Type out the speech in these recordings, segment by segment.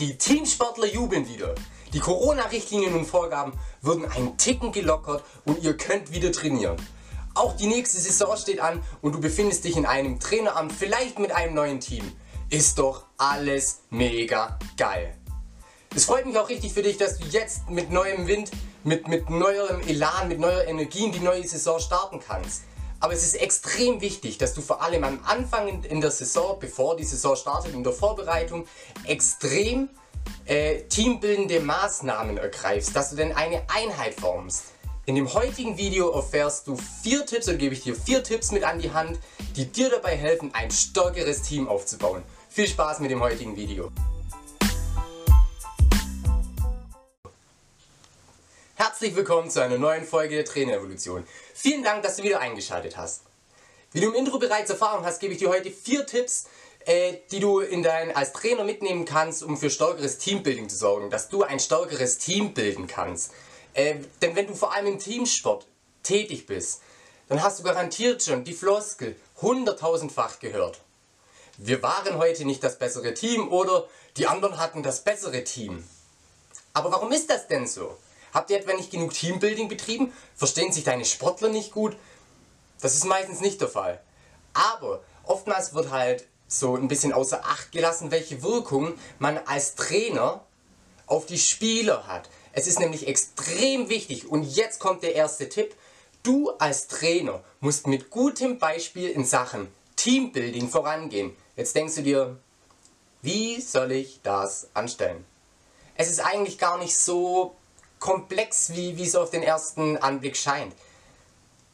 Die Teamsportler jubeln wieder. Die Corona-Richtlinien und Vorgaben wurden einen Ticken gelockert und ihr könnt wieder trainieren. Auch die nächste Saison steht an und du befindest dich in einem Traineramt, vielleicht mit einem neuen Team. Ist doch alles mega geil. Es freut mich auch richtig für dich, dass du jetzt mit neuem Wind, mit, mit neuem Elan, mit neuer Energie in die neue Saison starten kannst. Aber es ist extrem wichtig, dass du vor allem am Anfang in der Saison, bevor die Saison startet, in der Vorbereitung, extrem äh, teambildende Maßnahmen ergreifst, dass du denn eine Einheit formst. In dem heutigen Video erfährst du vier Tipps oder gebe ich dir vier Tipps mit an die Hand, die dir dabei helfen, ein stärkeres Team aufzubauen. Viel Spaß mit dem heutigen Video. Herzlich willkommen zu einer neuen Folge der Trainerevolution. Vielen Dank, dass du wieder eingeschaltet hast. Wie du im Intro bereits erfahren hast, gebe ich dir heute vier Tipps, äh, die du in dein, als Trainer mitnehmen kannst, um für stärkeres Teambuilding zu sorgen, dass du ein stärkeres Team bilden kannst. Äh, denn wenn du vor allem im Teamsport tätig bist, dann hast du garantiert schon die Floskel hunderttausendfach gehört. Wir waren heute nicht das bessere Team oder die anderen hatten das bessere Team. Aber warum ist das denn so? Habt ihr etwa nicht genug Teambuilding betrieben? Verstehen sich deine Sportler nicht gut? Das ist meistens nicht der Fall. Aber oftmals wird halt so ein bisschen außer Acht gelassen, welche Wirkung man als Trainer auf die Spieler hat. Es ist nämlich extrem wichtig und jetzt kommt der erste Tipp. Du als Trainer musst mit gutem Beispiel in Sachen Teambuilding vorangehen. Jetzt denkst du dir, wie soll ich das anstellen? Es ist eigentlich gar nicht so komplex, wie, wie es auf den ersten Anblick scheint.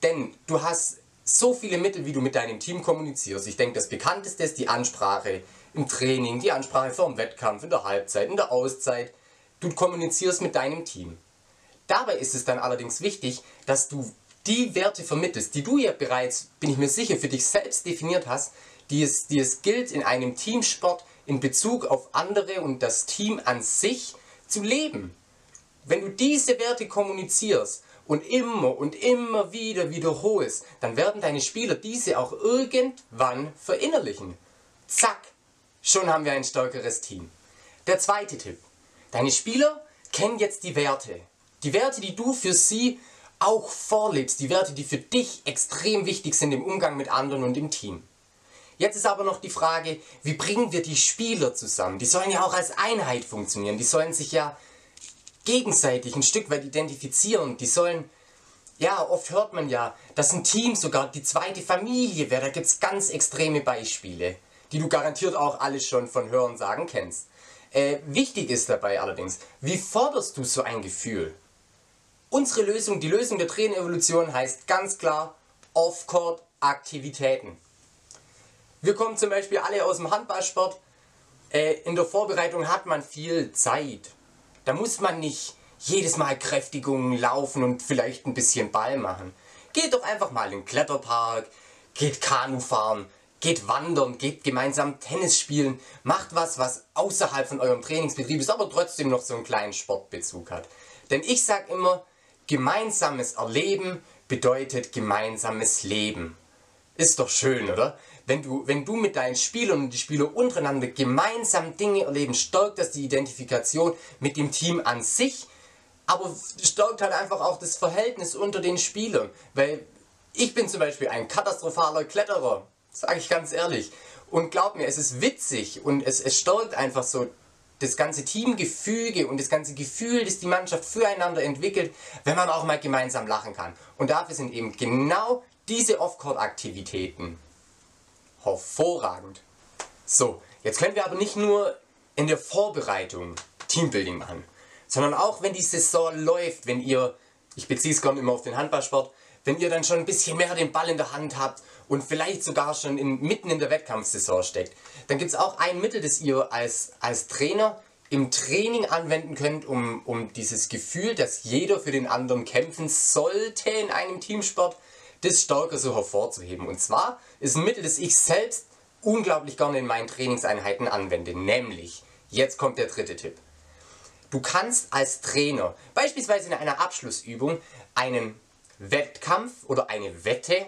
Denn du hast so viele Mittel, wie du mit deinem Team kommunizierst. Ich denke, das bekannteste ist die Ansprache im Training, die Ansprache vor dem Wettkampf, in der Halbzeit, in der Auszeit. Du kommunizierst mit deinem Team. Dabei ist es dann allerdings wichtig, dass du die Werte vermittelst, die du ja bereits, bin ich mir sicher, für dich selbst definiert hast, die es, die es gilt in einem Teamsport in Bezug auf andere und das Team an sich zu leben. Wenn du diese Werte kommunizierst und immer und immer wieder wiederholst, dann werden deine Spieler diese auch irgendwann verinnerlichen. Zack, schon haben wir ein stärkeres Team. Der zweite Tipp. Deine Spieler kennen jetzt die Werte. Die Werte, die du für sie auch vorlebst. Die Werte, die für dich extrem wichtig sind im Umgang mit anderen und im Team. Jetzt ist aber noch die Frage, wie bringen wir die Spieler zusammen? Die sollen ja auch als Einheit funktionieren. Die sollen sich ja gegenseitig ein Stück weit identifizieren. Die sollen, ja, oft hört man ja, dass ein Team sogar die zweite Familie wäre. Da gibt es ganz extreme Beispiele, die du garantiert auch alles schon von Hören sagen kennst. Äh, wichtig ist dabei allerdings, wie forderst du so ein Gefühl? Unsere Lösung, die Lösung der Trainerevolution heißt ganz klar Off-Court-Aktivitäten. Wir kommen zum Beispiel alle aus dem Handballsport. Äh, in der Vorbereitung hat man viel Zeit. Da muss man nicht jedes Mal Kräftigungen laufen und vielleicht ein bisschen Ball machen. Geht doch einfach mal in den Kletterpark, geht Kanu fahren, geht wandern, geht gemeinsam Tennis spielen, macht was, was außerhalb von eurem Trainingsbetrieb ist, aber trotzdem noch so einen kleinen Sportbezug hat. Denn ich sag immer, gemeinsames Erleben bedeutet gemeinsames Leben. Ist doch schön, oder? Wenn du, wenn du mit deinen Spielern und die Spieler untereinander gemeinsam Dinge erleben, stärkt das die Identifikation mit dem Team an sich, aber stärkt halt einfach auch das Verhältnis unter den Spielern. Weil ich bin zum Beispiel ein katastrophaler Kletterer, sage ich ganz ehrlich. Und glaub mir, es ist witzig und es, es stärkt einfach so das ganze Teamgefüge und das ganze Gefühl, das die Mannschaft füreinander entwickelt, wenn man auch mal gemeinsam lachen kann. Und dafür sind eben genau diese Off-Court-Aktivitäten hervorragend. So, jetzt können wir aber nicht nur in der Vorbereitung Teambuilding machen, sondern auch wenn die Saison läuft, wenn ihr, ich beziehe es immer auf den Handballsport, wenn ihr dann schon ein bisschen mehr den Ball in der Hand habt und vielleicht sogar schon in, mitten in der Wettkampfsaison steckt, dann gibt es auch ein Mittel, das ihr als, als Trainer im Training anwenden könnt, um, um dieses Gefühl, dass jeder für den anderen kämpfen sollte in einem Teamsport, das stärker so hervorzuheben. Und zwar ist ein Mittel, das ich selbst unglaublich gerne in meinen Trainingseinheiten anwende. Nämlich, jetzt kommt der dritte Tipp. Du kannst als Trainer beispielsweise in einer Abschlussübung einen Wettkampf oder eine Wette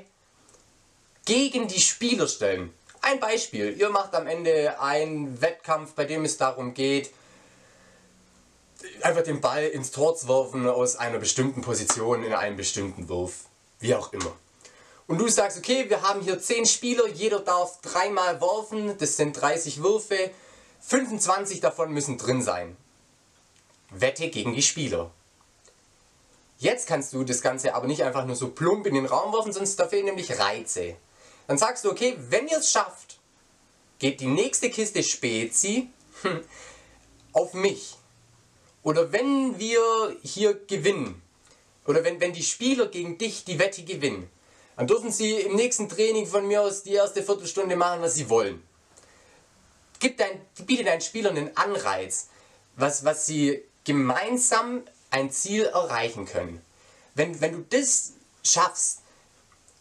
gegen die Spieler stellen. Ein Beispiel, ihr macht am Ende einen Wettkampf, bei dem es darum geht, einfach den Ball ins Tor zu werfen aus einer bestimmten Position in einem bestimmten Wurf. Wie auch immer. Und du sagst, okay, wir haben hier 10 Spieler, jeder darf dreimal werfen, das sind 30 Würfe, 25 davon müssen drin sein. Wette gegen die Spieler. Jetzt kannst du das Ganze aber nicht einfach nur so plump in den Raum werfen, sonst da fehlen nämlich Reize. Dann sagst du, okay, wenn ihr es schafft, geht die nächste Kiste Spezi auf mich. Oder wenn wir hier gewinnen, oder wenn, wenn die Spieler gegen dich die Wette gewinnen, dann dürfen sie im nächsten Training von mir aus die erste Viertelstunde machen, was sie wollen. Gib dein, biete deinen Spielern einen Anreiz, was, was sie gemeinsam ein Ziel erreichen können. Wenn, wenn du das schaffst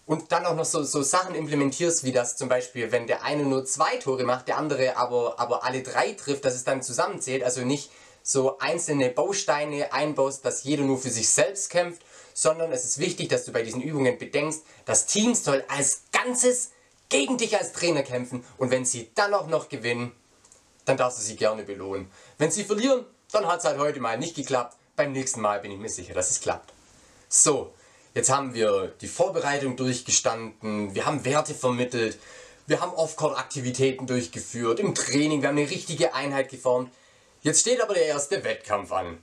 und dann auch noch so, so Sachen implementierst, wie das zum Beispiel, wenn der eine nur zwei Tore macht, der andere aber, aber alle drei trifft, dass es dann zusammenzählt, also nicht so einzelne Bausteine einbaust, dass jeder nur für sich selbst kämpft, sondern es ist wichtig, dass du bei diesen Übungen bedenkst, das Team soll als Ganzes gegen dich als Trainer kämpfen und wenn sie dann auch noch gewinnen, dann darfst du sie gerne belohnen. Wenn sie verlieren, dann hat es halt heute mal nicht geklappt. Beim nächsten Mal bin ich mir sicher, dass es klappt. So, jetzt haben wir die Vorbereitung durchgestanden, wir haben Werte vermittelt, wir haben Off-Court-Aktivitäten durchgeführt, im Training, wir haben eine richtige Einheit geformt. Jetzt steht aber der erste Wettkampf an.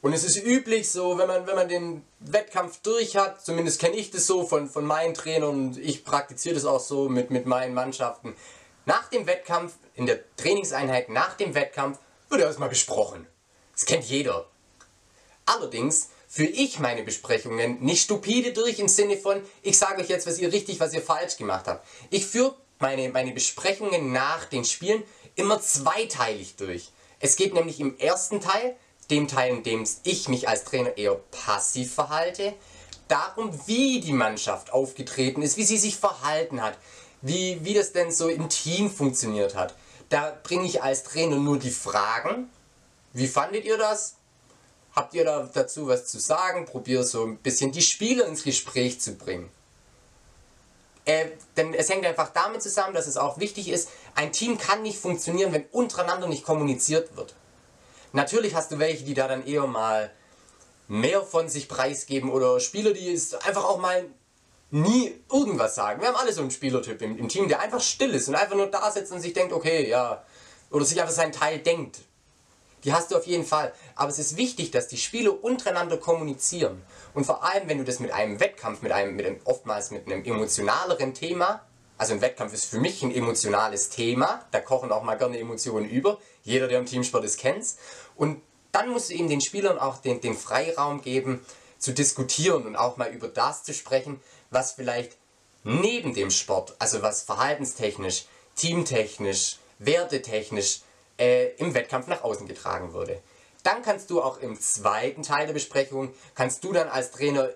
Und es ist üblich so, wenn man, wenn man den Wettkampf durch hat, zumindest kenne ich das so von, von meinen Trainern und ich praktiziere das auch so mit, mit meinen Mannschaften. Nach dem Wettkampf, in der Trainingseinheit nach dem Wettkampf, wird erstmal besprochen. Das kennt jeder. Allerdings führe ich meine Besprechungen nicht stupide durch im Sinne von, ich sage euch jetzt, was ihr richtig, was ihr falsch gemacht habt. Ich führe meine, meine Besprechungen nach den Spielen immer zweiteilig durch. Es geht nämlich im ersten Teil, dem Teil, in dem ich mich als Trainer eher passiv verhalte, darum, wie die Mannschaft aufgetreten ist, wie sie sich verhalten hat, wie, wie das denn so im Team funktioniert hat. Da bringe ich als Trainer nur die Fragen. Wie fandet ihr das? Habt ihr da dazu was zu sagen? Probiere so ein bisschen die Spieler ins Gespräch zu bringen. Äh, denn es hängt einfach damit zusammen, dass es auch wichtig ist, ein Team kann nicht funktionieren, wenn untereinander nicht kommuniziert wird. Natürlich hast du welche, die da dann eher mal mehr von sich preisgeben oder Spieler, die es einfach auch mal nie irgendwas sagen. Wir haben alle so einen Spielertyp im, im Team, der einfach still ist und einfach nur da sitzt und sich denkt, okay, ja, oder sich einfach seinen Teil denkt. Die hast du auf jeden Fall. Aber es ist wichtig, dass die Spieler untereinander kommunizieren. Und vor allem, wenn du das mit einem Wettkampf, mit einem, mit einem oftmals mit einem emotionaleren Thema, also ein Wettkampf ist für mich ein emotionales Thema, da kochen auch mal gerne Emotionen über. Jeder, der im Teamsport ist, kennt's. Und dann musst du eben den Spielern auch den, den Freiraum geben, zu diskutieren und auch mal über das zu sprechen, was vielleicht neben dem Sport, also was verhaltenstechnisch, teamtechnisch, wertetechnisch äh, im Wettkampf nach außen getragen wurde. Dann kannst du auch im zweiten Teil der Besprechung, kannst du dann als Trainer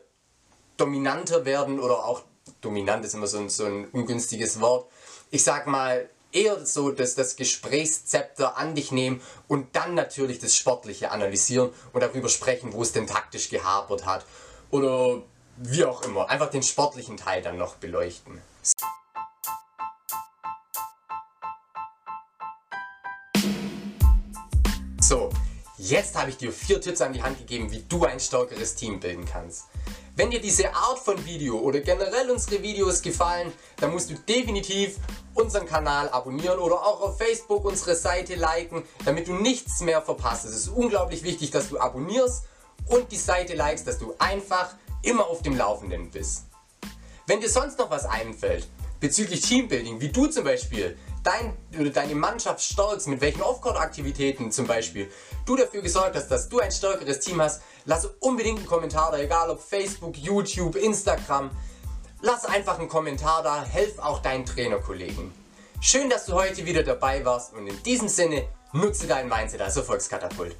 dominanter werden oder auch, dominant ist immer so ein, so ein ungünstiges Wort, ich sag mal, eher so das, das Gesprächszepter an dich nehmen und dann natürlich das Sportliche analysieren und darüber sprechen, wo es denn taktisch gehapert hat oder wie auch immer. Einfach den sportlichen Teil dann noch beleuchten. So, jetzt habe ich dir vier Tipps an die Hand gegeben, wie du ein stärkeres Team bilden kannst. Wenn dir diese Art von Video oder generell unsere Videos gefallen, dann musst du definitiv unseren Kanal abonnieren oder auch auf Facebook unsere Seite liken, damit du nichts mehr verpasst. Es ist unglaublich wichtig, dass du abonnierst und die Seite likest, dass du einfach immer auf dem Laufenden bist. Wenn dir sonst noch was einfällt bezüglich Teambuilding, wie du zum Beispiel dein, oder deine Mannschaft stärkst, mit welchen Off-Court-Aktivitäten zum Beispiel du dafür gesorgt hast, dass du ein stärkeres Team hast, lass unbedingt einen Kommentar da, egal ob Facebook, YouTube, Instagram. Lass einfach einen Kommentar da, helf auch deinen Trainerkollegen. Schön, dass du heute wieder dabei warst und in diesem Sinne nutze dein Mindset als Erfolgskatapult.